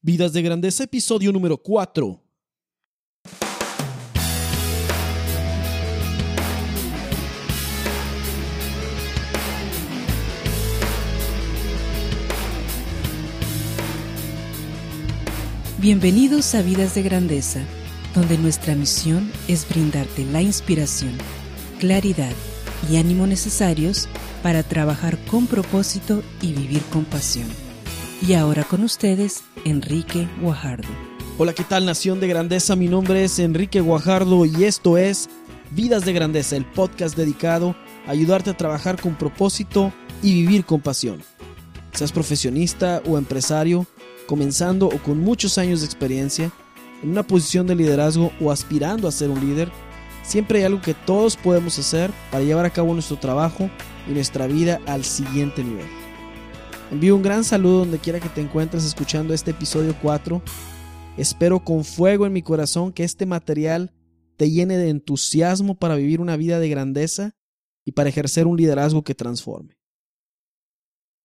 Vidas de Grandeza, episodio número 4. Bienvenidos a Vidas de Grandeza, donde nuestra misión es brindarte la inspiración, claridad y ánimo necesarios para trabajar con propósito y vivir con pasión. Y ahora con ustedes, Enrique Guajardo. Hola, ¿qué tal Nación de Grandeza? Mi nombre es Enrique Guajardo y esto es Vidas de Grandeza, el podcast dedicado a ayudarte a trabajar con propósito y vivir con pasión. Seas profesionista o empresario, comenzando o con muchos años de experiencia, en una posición de liderazgo o aspirando a ser un líder, siempre hay algo que todos podemos hacer para llevar a cabo nuestro trabajo y nuestra vida al siguiente nivel. Envío un gran saludo donde quiera que te encuentres escuchando este episodio 4. Espero con fuego en mi corazón que este material te llene de entusiasmo para vivir una vida de grandeza y para ejercer un liderazgo que transforme.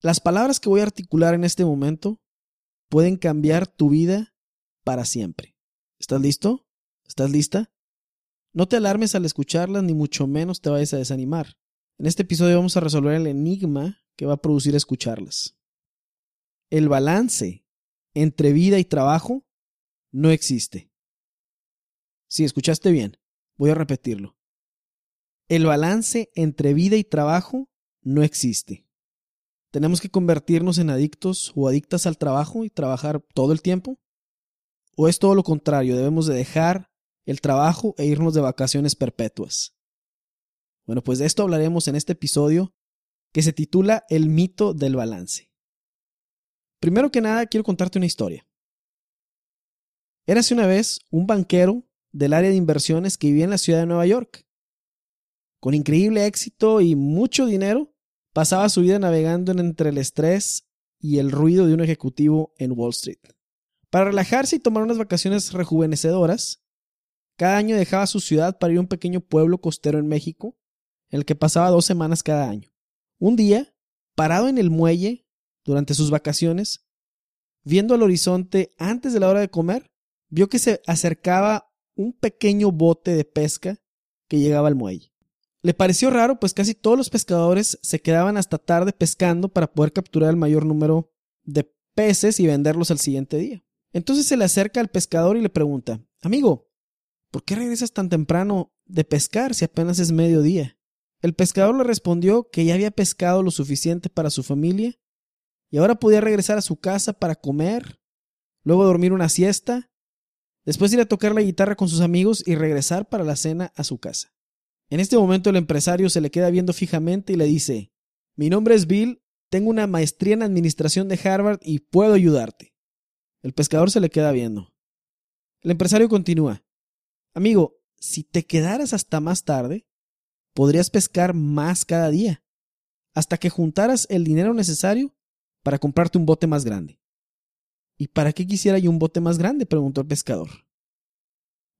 Las palabras que voy a articular en este momento pueden cambiar tu vida para siempre. ¿Estás listo? ¿Estás lista? No te alarmes al escucharlas ni mucho menos te vayas a desanimar. En este episodio vamos a resolver el enigma que va a producir escucharlas. El balance entre vida y trabajo no existe. Si escuchaste bien, voy a repetirlo. El balance entre vida y trabajo no existe. ¿Tenemos que convertirnos en adictos o adictas al trabajo y trabajar todo el tiempo? ¿O es todo lo contrario? Debemos de dejar el trabajo e irnos de vacaciones perpetuas. Bueno, pues de esto hablaremos en este episodio que se titula El mito del balance. Primero que nada, quiero contarte una historia. Érase una vez un banquero del área de inversiones que vivía en la ciudad de Nueva York. Con increíble éxito y mucho dinero, pasaba su vida navegando entre el estrés y el ruido de un ejecutivo en Wall Street. Para relajarse y tomar unas vacaciones rejuvenecedoras, cada año dejaba su ciudad para ir a un pequeño pueblo costero en México, en el que pasaba dos semanas cada año. Un día, parado en el muelle durante sus vacaciones, viendo al horizonte antes de la hora de comer, vio que se acercaba un pequeño bote de pesca que llegaba al muelle. Le pareció raro, pues casi todos los pescadores se quedaban hasta tarde pescando para poder capturar el mayor número de peces y venderlos al siguiente día. Entonces se le acerca al pescador y le pregunta, Amigo, ¿por qué regresas tan temprano de pescar si apenas es mediodía? El pescador le respondió que ya había pescado lo suficiente para su familia y ahora podía regresar a su casa para comer, luego dormir una siesta, después ir a tocar la guitarra con sus amigos y regresar para la cena a su casa. En este momento el empresario se le queda viendo fijamente y le dice, mi nombre es Bill, tengo una maestría en administración de Harvard y puedo ayudarte. El pescador se le queda viendo. El empresario continúa, amigo, si te quedaras hasta más tarde, podrías pescar más cada día, hasta que juntaras el dinero necesario para comprarte un bote más grande. ¿Y para qué quisiera yo un bote más grande? preguntó el pescador.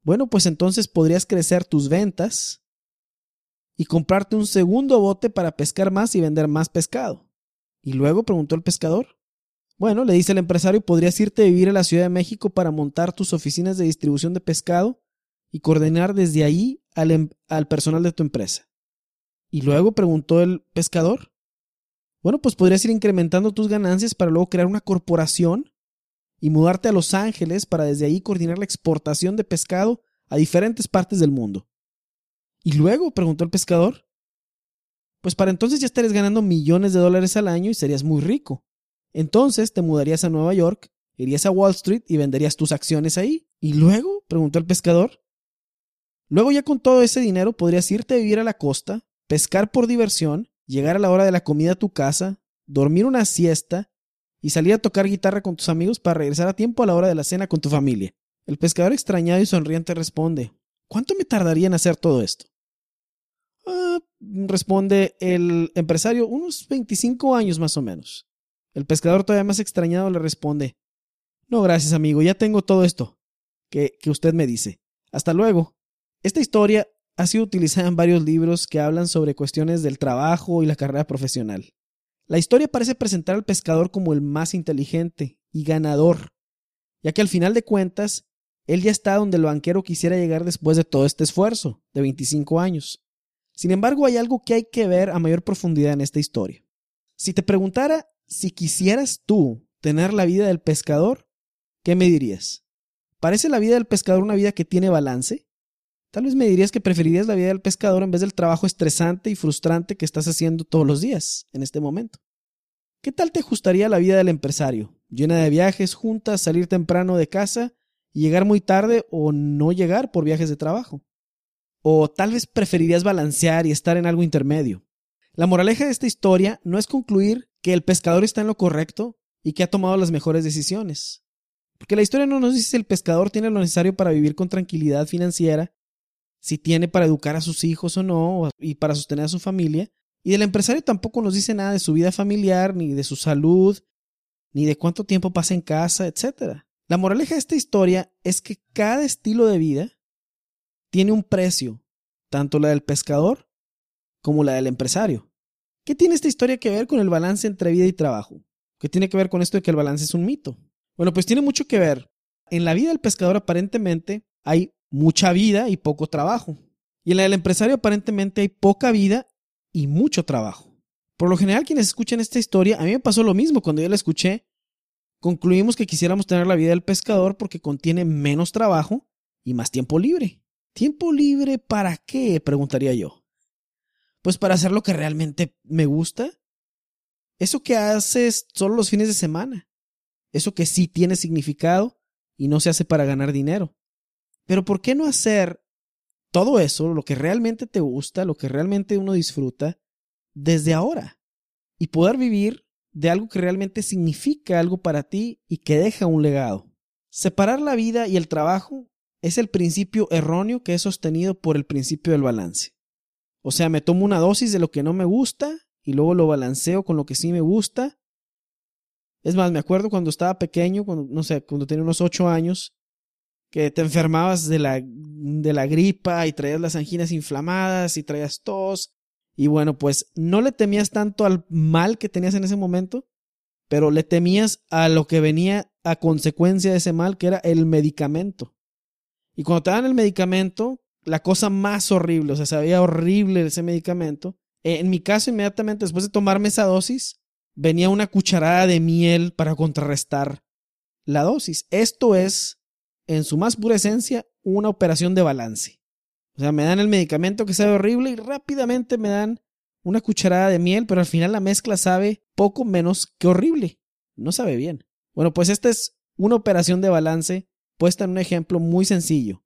Bueno, pues entonces podrías crecer tus ventas y comprarte un segundo bote para pescar más y vender más pescado. ¿Y luego? preguntó el pescador. Bueno, le dice el empresario, podrías irte a vivir a la Ciudad de México para montar tus oficinas de distribución de pescado y coordinar desde ahí al, em, al personal de tu empresa. ¿Y luego? preguntó el pescador. Bueno, pues podrías ir incrementando tus ganancias para luego crear una corporación y mudarte a Los Ángeles para desde ahí coordinar la exportación de pescado a diferentes partes del mundo. ¿Y luego? preguntó el pescador. Pues para entonces ya estarías ganando millones de dólares al año y serías muy rico. Entonces te mudarías a Nueva York, irías a Wall Street y venderías tus acciones ahí. ¿Y luego? preguntó el pescador. Luego ya con todo ese dinero podrías irte a vivir a la costa, pescar por diversión, llegar a la hora de la comida a tu casa, dormir una siesta y salir a tocar guitarra con tus amigos para regresar a tiempo a la hora de la cena con tu familia. El pescador extrañado y sonriente responde, ¿cuánto me tardaría en hacer todo esto? Ah, responde el empresario, unos 25 años más o menos. El pescador todavía más extrañado le responde, no, gracias amigo, ya tengo todo esto que, que usted me dice. Hasta luego. Esta historia ha sido utilizada en varios libros que hablan sobre cuestiones del trabajo y la carrera profesional. La historia parece presentar al pescador como el más inteligente y ganador, ya que al final de cuentas, él ya está donde el banquero quisiera llegar después de todo este esfuerzo, de 25 años. Sin embargo, hay algo que hay que ver a mayor profundidad en esta historia. Si te preguntara si quisieras tú tener la vida del pescador, ¿qué me dirías? ¿Parece la vida del pescador una vida que tiene balance? Tal vez me dirías que preferirías la vida del pescador en vez del trabajo estresante y frustrante que estás haciendo todos los días en este momento. ¿Qué tal te gustaría la vida del empresario? Llena de viajes, juntas, salir temprano de casa y llegar muy tarde o no llegar por viajes de trabajo. O tal vez preferirías balancear y estar en algo intermedio. La moraleja de esta historia no es concluir que el pescador está en lo correcto y que ha tomado las mejores decisiones. Porque la historia no nos dice si el pescador tiene lo necesario para vivir con tranquilidad financiera si tiene para educar a sus hijos o no, y para sostener a su familia. Y del empresario tampoco nos dice nada de su vida familiar, ni de su salud, ni de cuánto tiempo pasa en casa, etc. La moraleja de esta historia es que cada estilo de vida tiene un precio, tanto la del pescador como la del empresario. ¿Qué tiene esta historia que ver con el balance entre vida y trabajo? ¿Qué tiene que ver con esto de que el balance es un mito? Bueno, pues tiene mucho que ver. En la vida del pescador aparentemente hay mucha vida y poco trabajo. Y en la del empresario aparentemente hay poca vida y mucho trabajo. Por lo general, quienes escuchan esta historia, a mí me pasó lo mismo cuando yo la escuché. Concluimos que quisiéramos tener la vida del pescador porque contiene menos trabajo y más tiempo libre. ¿Tiempo libre para qué? preguntaría yo. Pues para hacer lo que realmente me gusta. Eso que haces solo los fines de semana. Eso que sí tiene significado y no se hace para ganar dinero. Pero ¿por qué no hacer todo eso, lo que realmente te gusta, lo que realmente uno disfruta, desde ahora? Y poder vivir de algo que realmente significa algo para ti y que deja un legado. Separar la vida y el trabajo es el principio erróneo que es sostenido por el principio del balance. O sea, me tomo una dosis de lo que no me gusta y luego lo balanceo con lo que sí me gusta. Es más, me acuerdo cuando estaba pequeño, cuando, no sé, cuando tenía unos ocho años, que te enfermabas de la, de la gripa y traías las anginas inflamadas y traías tos. Y bueno, pues no le temías tanto al mal que tenías en ese momento, pero le temías a lo que venía a consecuencia de ese mal, que era el medicamento. Y cuando te dan el medicamento, la cosa más horrible, o sea, sabía horrible ese medicamento. En mi caso, inmediatamente después de tomarme esa dosis, venía una cucharada de miel para contrarrestar la dosis. Esto es en su más pura esencia, una operación de balance. O sea, me dan el medicamento que sabe horrible y rápidamente me dan una cucharada de miel, pero al final la mezcla sabe poco menos que horrible. No sabe bien. Bueno, pues esta es una operación de balance puesta en un ejemplo muy sencillo.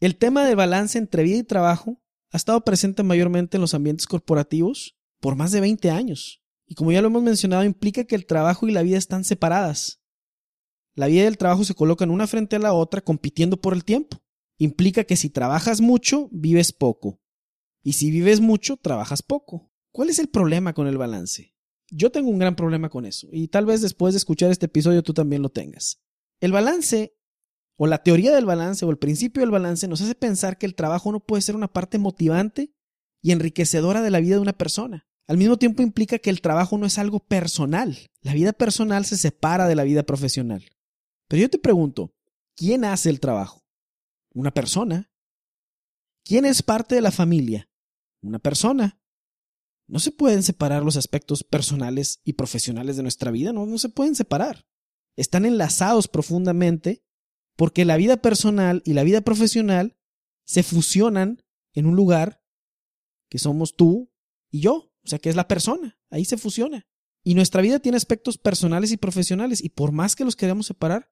El tema del balance entre vida y trabajo ha estado presente mayormente en los ambientes corporativos por más de 20 años. Y como ya lo hemos mencionado, implica que el trabajo y la vida están separadas. La vida y el trabajo se colocan una frente a la otra compitiendo por el tiempo. Implica que si trabajas mucho, vives poco. Y si vives mucho, trabajas poco. ¿Cuál es el problema con el balance? Yo tengo un gran problema con eso, y tal vez después de escuchar este episodio tú también lo tengas. El balance, o la teoría del balance, o el principio del balance, nos hace pensar que el trabajo no puede ser una parte motivante y enriquecedora de la vida de una persona. Al mismo tiempo implica que el trabajo no es algo personal. La vida personal se separa de la vida profesional. Pero yo te pregunto, ¿quién hace el trabajo? Una persona. ¿Quién es parte de la familia? Una persona. No se pueden separar los aspectos personales y profesionales de nuestra vida, no, no se pueden separar. Están enlazados profundamente porque la vida personal y la vida profesional se fusionan en un lugar que somos tú y yo, o sea, que es la persona, ahí se fusiona. Y nuestra vida tiene aspectos personales y profesionales y por más que los queramos separar,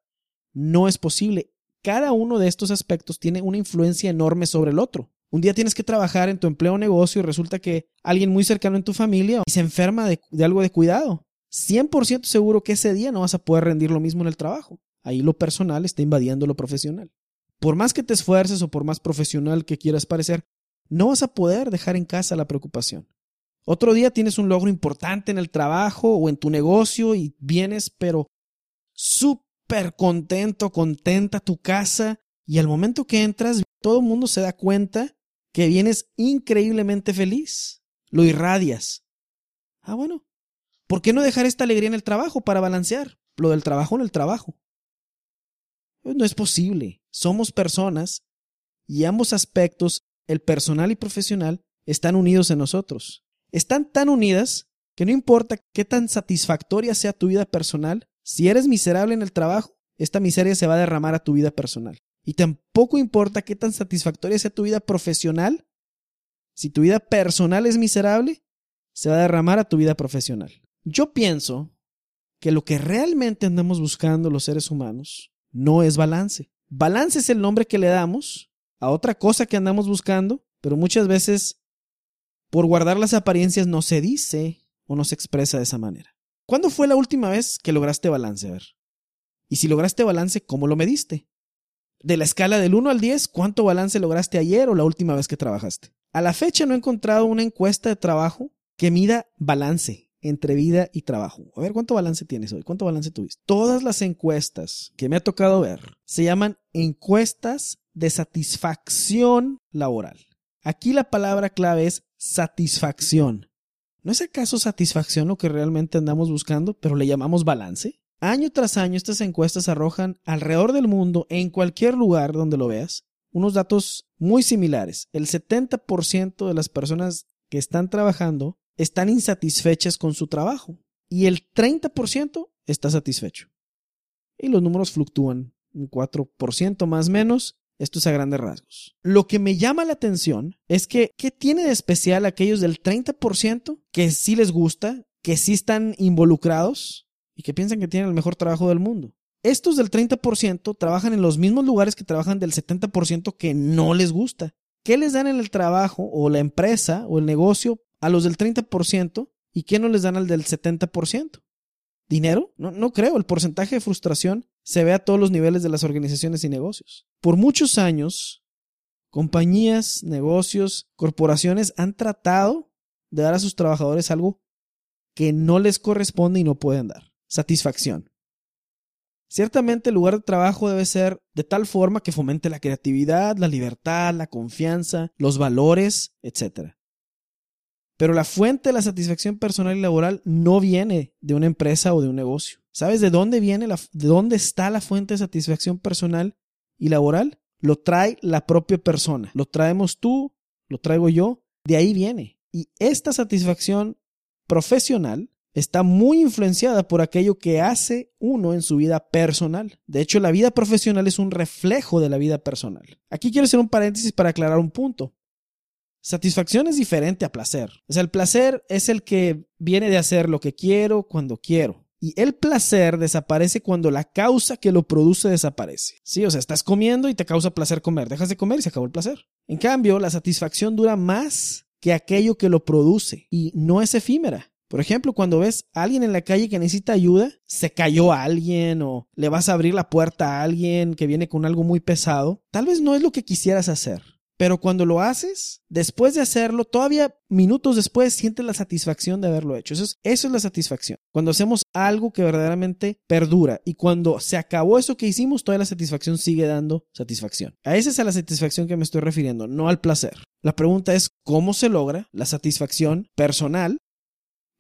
no es posible. Cada uno de estos aspectos tiene una influencia enorme sobre el otro. Un día tienes que trabajar en tu empleo o negocio y resulta que alguien muy cercano en tu familia se enferma de, algo de cuidado. 100% seguro que ese día no vas a poder rendir lo mismo en el trabajo. Ahí lo personal está invadiendo lo profesional. Por más que te esfuerces o por más profesional que quieras parecer, no vas a poder dejar en casa la preocupación. Otro día tienes un logro importante en el trabajo o en tu negocio y vienes, pero súper contento, contenta tu casa y al momento que entras todo el mundo se da cuenta que vienes increíblemente feliz, lo irradias. Ah, bueno, ¿por qué no dejar esta alegría en el trabajo para balancear lo del trabajo en el trabajo? No es posible. Somos personas y ambos aspectos, el personal y profesional, están unidos en nosotros. Están tan unidas que no importa qué tan satisfactoria sea tu vida personal, si eres miserable en el trabajo, esta miseria se va a derramar a tu vida personal. Y tampoco importa qué tan satisfactoria sea tu vida profesional, si tu vida personal es miserable, se va a derramar a tu vida profesional. Yo pienso que lo que realmente andamos buscando los seres humanos no es balance. Balance es el nombre que le damos a otra cosa que andamos buscando, pero muchas veces por guardar las apariencias no se dice o no se expresa de esa manera. ¿Cuándo fue la última vez que lograste balance? Y si lograste balance, ¿cómo lo mediste? De la escala del 1 al 10, ¿cuánto balance lograste ayer o la última vez que trabajaste? A la fecha no he encontrado una encuesta de trabajo que mida balance entre vida y trabajo. A ver, ¿cuánto balance tienes hoy? ¿Cuánto balance tuviste? Todas las encuestas que me ha tocado ver se llaman encuestas de satisfacción laboral. Aquí la palabra clave es satisfacción. ¿No es acaso satisfacción lo que realmente andamos buscando, pero le llamamos balance? Año tras año estas encuestas arrojan alrededor del mundo, en cualquier lugar donde lo veas, unos datos muy similares. El 70% de las personas que están trabajando están insatisfechas con su trabajo y el 30% está satisfecho. Y los números fluctúan, un 4% más menos, esto es a grandes rasgos. Lo que me llama la atención es que, ¿qué tiene de especial aquellos del 30% que sí les gusta, que sí están involucrados y que piensan que tienen el mejor trabajo del mundo? Estos del 30% trabajan en los mismos lugares que trabajan del 70% que no les gusta. ¿Qué les dan en el trabajo o la empresa o el negocio a los del 30% y qué no les dan al del 70%? ¿Dinero? No, no creo. El porcentaje de frustración se ve a todos los niveles de las organizaciones y negocios. Por muchos años, compañías, negocios, corporaciones han tratado de dar a sus trabajadores algo que no les corresponde y no pueden dar. Satisfacción. Ciertamente el lugar de trabajo debe ser de tal forma que fomente la creatividad, la libertad, la confianza, los valores, etc. Pero la fuente de la satisfacción personal y laboral no viene de una empresa o de un negocio. ¿Sabes de dónde viene de dónde está la fuente de satisfacción personal y laboral? Lo trae la propia persona. Lo traemos tú, lo traigo yo, de ahí viene. Y esta satisfacción profesional está muy influenciada por aquello que hace uno en su vida personal. De hecho, la vida profesional es un reflejo de la vida personal. Aquí quiero hacer un paréntesis para aclarar un punto. Satisfacción es diferente a placer. O sea, el placer es el que viene de hacer lo que quiero cuando quiero. Y el placer desaparece cuando la causa que lo produce desaparece. Sí, o sea, estás comiendo y te causa placer comer. Dejas de comer y se acabó el placer. En cambio, la satisfacción dura más que aquello que lo produce y no es efímera. Por ejemplo, cuando ves a alguien en la calle que necesita ayuda, se cayó a alguien o le vas a abrir la puerta a alguien que viene con algo muy pesado, tal vez no es lo que quisieras hacer, pero cuando lo haces, después de hacerlo, todavía minutos después sientes la satisfacción de haberlo hecho. Eso es, eso es la satisfacción. Cuando hacemos algo que verdaderamente perdura y cuando se acabó eso que hicimos, toda la satisfacción sigue dando satisfacción. A esa es a la satisfacción que me estoy refiriendo, no al placer. La pregunta es cómo se logra la satisfacción personal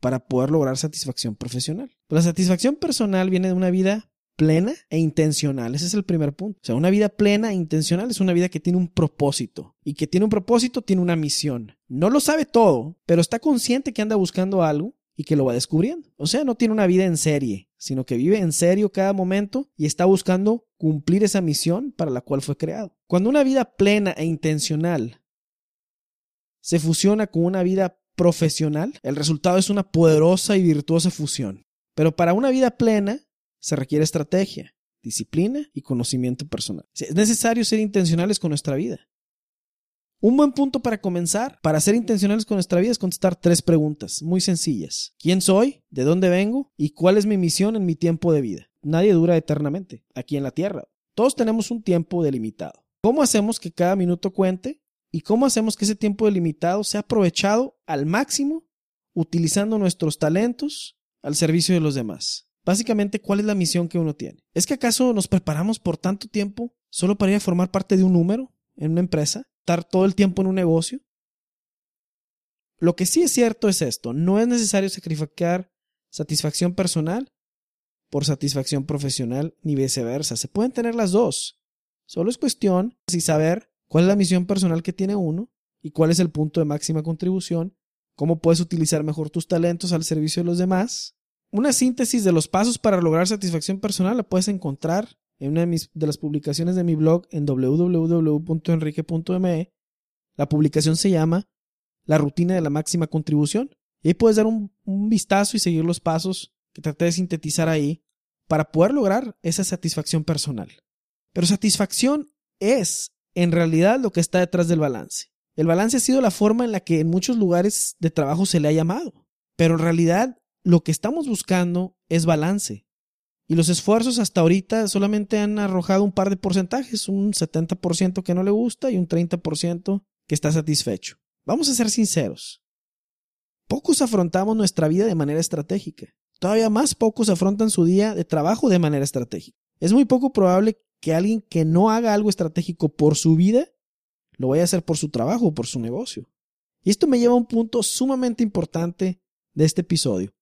para poder lograr satisfacción profesional. La satisfacción personal viene de una vida plena e intencional. Ese es el primer punto. O sea, una vida plena e intencional es una vida que tiene un propósito. Y que tiene un propósito, tiene una misión. No lo sabe todo, pero está consciente que anda buscando algo y que lo va descubriendo. O sea, no tiene una vida en serie, sino que vive en serio cada momento y está buscando cumplir esa misión para la cual fue creado. Cuando una vida plena e intencional se fusiona con una vida profesional, el resultado es una poderosa y virtuosa fusión. Pero para una vida plena se requiere estrategia, disciplina y conocimiento personal. Es necesario ser intencionales con nuestra vida. Un buen punto para comenzar, para ser intencionales con nuestra vida, es contestar tres preguntas muy sencillas. ¿Quién soy? ¿De dónde vengo? ¿Y cuál es mi misión en mi tiempo de vida? Nadie dura eternamente aquí en la Tierra. Todos tenemos un tiempo delimitado. ¿Cómo hacemos que cada minuto cuente? ¿Y cómo hacemos que ese tiempo delimitado sea aprovechado al máximo utilizando nuestros talentos al servicio de los demás? Básicamente, ¿cuál es la misión que uno tiene? ¿Es que acaso nos preparamos por tanto tiempo solo para ir a formar parte de un número en una empresa? ¿Estar todo el tiempo en un negocio? Lo que sí es cierto es esto, no es necesario sacrificar satisfacción personal por satisfacción profesional ni viceversa. Se pueden tener las dos. Solo es cuestión de saber cuál es la misión personal que tiene uno y cuál es el punto de máxima contribución, cómo puedes utilizar mejor tus talentos al servicio de los demás. Una síntesis de los pasos para lograr satisfacción personal la puedes encontrar en una de, las publicaciones de mi blog en www.enrique.me. La publicación se llama La rutina de la máxima contribución. Y ahí puedes dar un, un vistazo y seguir los pasos que traté de sintetizar ahí para poder lograr esa satisfacción personal. Pero satisfacción es en realidad lo que está detrás del balance. El balance ha sido la forma en la que en muchos lugares de trabajo se le ha llamado. Pero en realidad lo que estamos buscando es balance. Y los esfuerzos hasta ahorita solamente han arrojado un par de porcentajes, un 70% que no le gusta y un 30% que está satisfecho. Vamos a ser sinceros. Pocos afrontamos nuestra vida de manera estratégica. Todavía más pocos afrontan su día de trabajo de manera estratégica. Es muy poco probable que alguien que no haga algo estratégico por su vida lo vaya a hacer por su trabajo o por su negocio. Y esto me lleva a un punto sumamente importante de este episodio.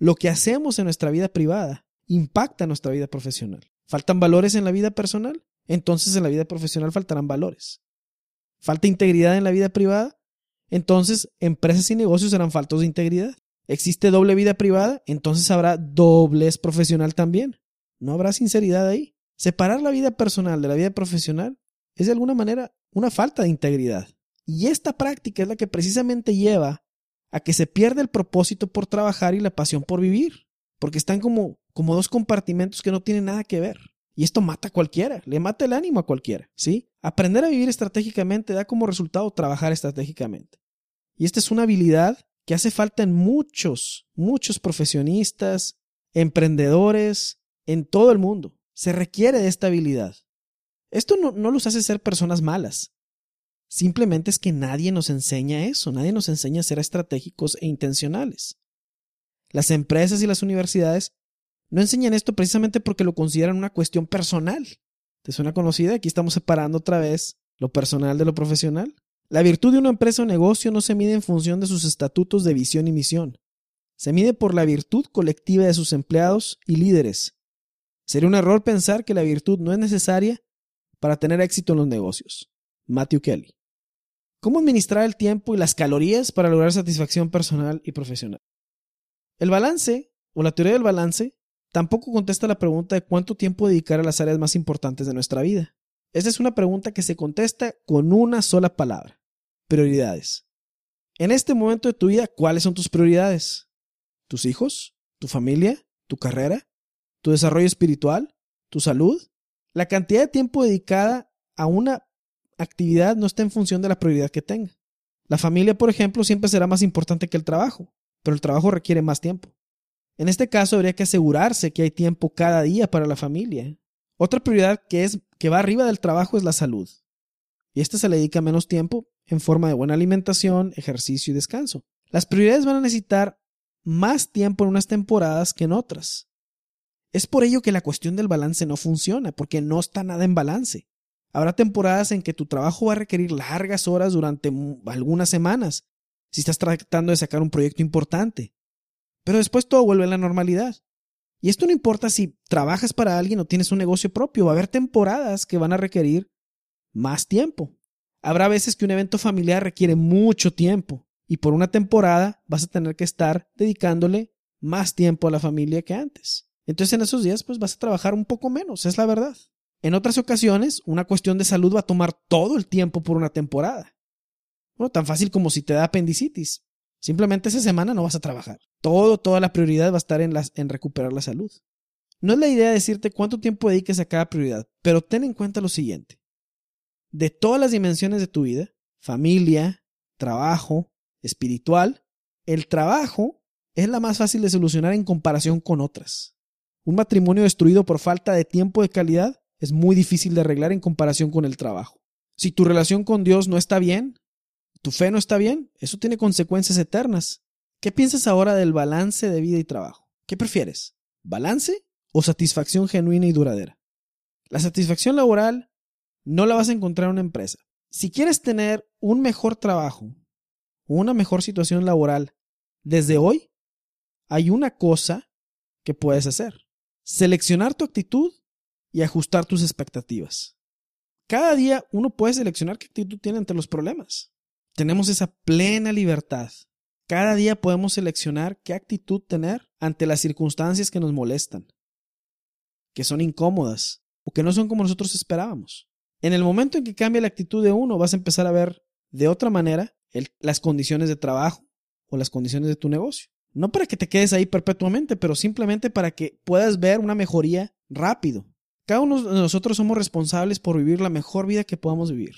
Lo que hacemos en nuestra vida privada impacta nuestra vida profesional. ¿Faltan valores en la vida personal? Entonces en la vida profesional faltarán valores. ¿Falta integridad en la vida privada? Entonces empresas y negocios serán faltos de integridad. ¿Existe doble vida privada? Entonces habrá doblez profesional también. No habrá sinceridad ahí. Separar la vida personal de la vida profesional es de alguna manera una falta de integridad. Y esta práctica es la que precisamente lleva a que se pierda el propósito por trabajar y la pasión por vivir, porque están como, como dos compartimentos que no tienen nada que ver. Y esto mata a cualquiera, le mata el ánimo a cualquiera, ¿sí? Aprender a vivir estratégicamente da como resultado trabajar estratégicamente. Y esta es una habilidad que hace falta en muchos, muchos profesionistas, emprendedores, en todo el mundo. Se requiere de esta habilidad. Esto no, no los hace ser personas malas. Simplemente es que nadie nos enseña eso, nadie nos enseña a ser estratégicos e intencionales. Las empresas y las universidades no enseñan esto precisamente porque lo consideran una cuestión personal. ¿Te suena conocida? Aquí estamos separando otra vez lo personal de lo profesional. La virtud de una empresa o negocio no se mide en función de sus estatutos de visión y misión. Se mide por la virtud colectiva de sus empleados y líderes. Sería un error pensar que la virtud no es necesaria para tener éxito en los negocios. Matthew Kelly. ¿Cómo administrar el tiempo y las calorías para lograr satisfacción personal y profesional? El balance, o la teoría del balance, tampoco contesta la pregunta de cuánto tiempo dedicar a las áreas más importantes de nuestra vida. Esta es una pregunta que se contesta con una sola palabra. Prioridades. En este momento de tu vida, ¿cuáles son tus prioridades? ¿Tus hijos? ¿Tu familia? ¿Tu carrera? ¿Tu desarrollo espiritual? ¿Tu salud? La cantidad de tiempo dedicada a una actividad no está en función de la prioridad que tenga. La familia, por ejemplo, siempre será más importante que el trabajo, pero el trabajo requiere más tiempo. En este caso, habría que asegurarse que hay tiempo cada día para la familia. Otra prioridad que es que va arriba del trabajo es la salud. Y esta se le dedica menos tiempo en forma de buena alimentación, ejercicio y descanso. Las prioridades van a necesitar más tiempo en unas temporadas que en otras. Es por ello que la cuestión del balance no funciona, porque no está nada en balance. Habrá temporadas en que tu trabajo va a requerir largas horas durante algunas semanas, si estás tratando de sacar un proyecto importante. Pero después todo vuelve a la normalidad. Y esto no importa si trabajas para alguien o tienes un negocio propio, va a haber temporadas que van a requerir más tiempo. Habrá veces que un evento familiar requiere mucho tiempo y por una temporada vas a tener que estar dedicándole más tiempo a la familia que antes. Entonces en esos días pues vas a trabajar un poco menos, es la verdad. En otras ocasiones, una cuestión de salud va a tomar todo el tiempo por una temporada. Bueno, tan fácil como si te da apendicitis. Simplemente esa semana no vas a trabajar. Todo, toda la prioridad va a estar en, las, en recuperar la salud. No es la idea decirte cuánto tiempo dediques a cada prioridad, pero ten en cuenta lo siguiente. De todas las dimensiones de tu vida, familia, trabajo, espiritual, el trabajo es la más fácil de solucionar en comparación con otras. Un matrimonio destruido por falta de tiempo de calidad es muy difícil de arreglar en comparación con el trabajo. Si tu relación con Dios no está bien, tu fe no está bien, eso tiene consecuencias eternas. ¿Qué piensas ahora del balance de vida y trabajo? ¿Qué prefieres? ¿Balance o satisfacción genuina y duradera? La satisfacción laboral no la vas a encontrar en una empresa. Si quieres tener un mejor trabajo una mejor situación laboral desde hoy, hay una cosa que puedes hacer seleccionar tu actitud y ajustar tus expectativas. Cada día uno puede seleccionar qué actitud tiene ante los problemas. Tenemos esa plena libertad. Cada día podemos seleccionar qué actitud tener ante las circunstancias que nos molestan, que son incómodas o que no son como nosotros esperábamos. En el momento en que cambia la actitud de uno, vas a empezar a ver de otra manera las condiciones de trabajo o las condiciones de tu negocio. No para que te quedes ahí perpetuamente, pero simplemente para que puedas ver una mejoría rápido. Cada uno de nosotros somos responsables por vivir la mejor vida que podamos vivir.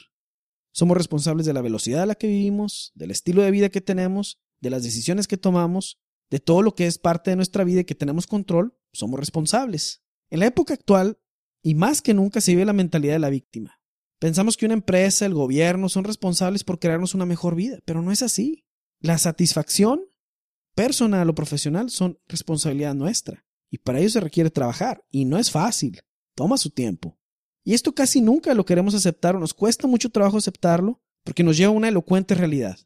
Somos responsables de la velocidad a la que vivimos, del estilo de vida que tenemos, de las decisiones que tomamos, de todo lo que es parte de nuestra vida y que tenemos control, somos responsables. En la época actual, y más que nunca, se vive la mentalidad de la víctima. Pensamos que una empresa, el gobierno son responsables por crearnos una mejor vida, pero no es así. La satisfacción personal o profesional son responsabilidad nuestra. Y para ello se requiere trabajar. Y no es fácil. Toma su tiempo. Y esto casi nunca lo queremos aceptar o nos cuesta mucho trabajo aceptarlo porque nos lleva a una elocuente realidad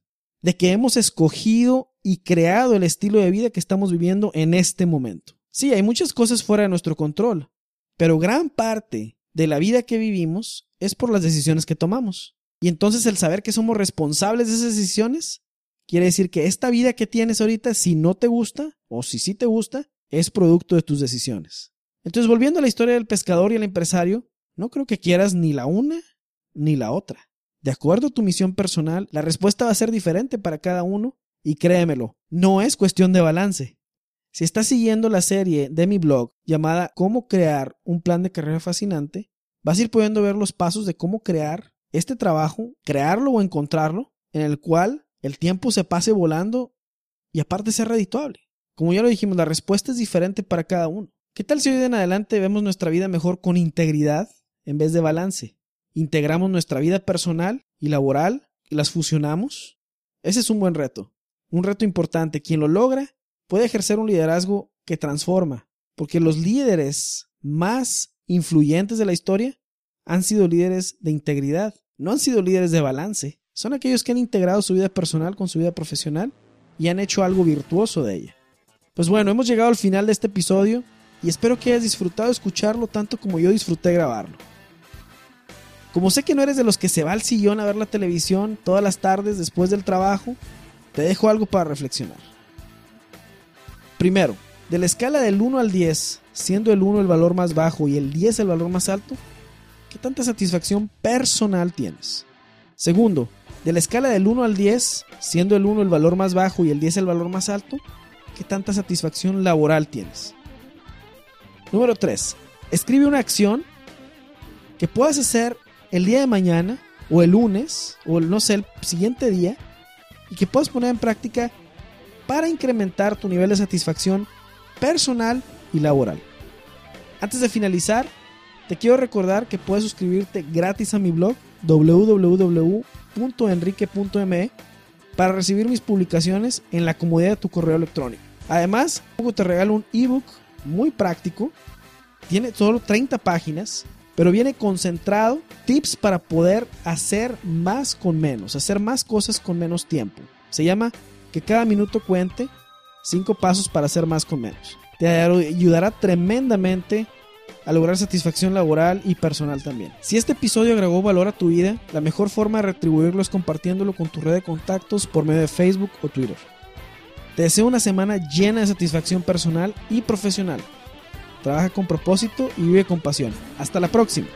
de que hemos escogido y creado el estilo de vida que estamos viviendo en este momento. Sí, hay muchas cosas fuera de nuestro control, pero gran parte de la vida que vivimos es por las decisiones que tomamos. Y entonces el saber que somos responsables de esas decisiones Quiere decir que esta vida que tienes ahorita, si no te gusta o si sí te gusta, es producto de tus decisiones. Entonces, volviendo a la historia del pescador y el empresario, no creo que quieras ni la una ni la otra. De acuerdo a tu misión personal, la respuesta va a ser diferente para cada uno y créemelo, no es cuestión de balance. Si estás siguiendo la serie de mi blog llamada Cómo crear un plan de carrera fascinante, vas a ir pudiendo ver los pasos de cómo crear este trabajo, crearlo o encontrarlo, en el cual el tiempo se pase volando y aparte sea redituable. Como ya lo dijimos, la respuesta es diferente para cada uno. ¿Qué tal si hoy en adelante vemos nuestra vida mejor con integridad en vez de balance? Integramos nuestra vida personal y laboral y las fusionamos. Ese es un buen reto, un reto importante. Quien lo logra puede ejercer un liderazgo que transforma, porque los líderes más influyentes de la historia han sido líderes de integridad, no han sido líderes de balance son aquellos que han integrado su vida personal con su vida profesional y han hecho algo virtuoso de ella. Pues bueno, hemos llegado al final de este episodio y espero que hayas disfrutado escucharlo tanto como yo disfruté grabarlo. Como sé que no eres de los que se va al sillón a ver la televisión todas las tardes después del trabajo, te dejo algo para reflexionar. Primero, de la escala del 1 al 10, siendo el 1 el valor más bajo y el 10 el valor más alto, ¿qué tanta satisfacción personal tienes? Segundo, de la escala del 1 al 10, siendo el 1 el valor más bajo y el 10 el valor más alto, ¿qué tanta satisfacción laboral tienes? Número 3. Escribe una acción que puedas hacer el día de mañana o el lunes o no sé, el siguiente día y que puedas poner en práctica para incrementar tu nivel de satisfacción personal y laboral. Antes de finalizar, te quiero recordar que puedes suscribirte gratis a mi blog www.enrique.me para recibir mis publicaciones en la comodidad de tu correo electrónico. Además, te regalo un ebook muy práctico. Tiene solo 30 páginas, pero viene concentrado tips para poder hacer más con menos, hacer más cosas con menos tiempo. Se llama Que cada minuto cuente 5 pasos para hacer más con menos. Te ayudará tremendamente a lograr satisfacción laboral y personal también. Si este episodio agregó valor a tu vida, la mejor forma de retribuirlo es compartiéndolo con tu red de contactos por medio de Facebook o Twitter. Te deseo una semana llena de satisfacción personal y profesional. Trabaja con propósito y vive con pasión. Hasta la próxima.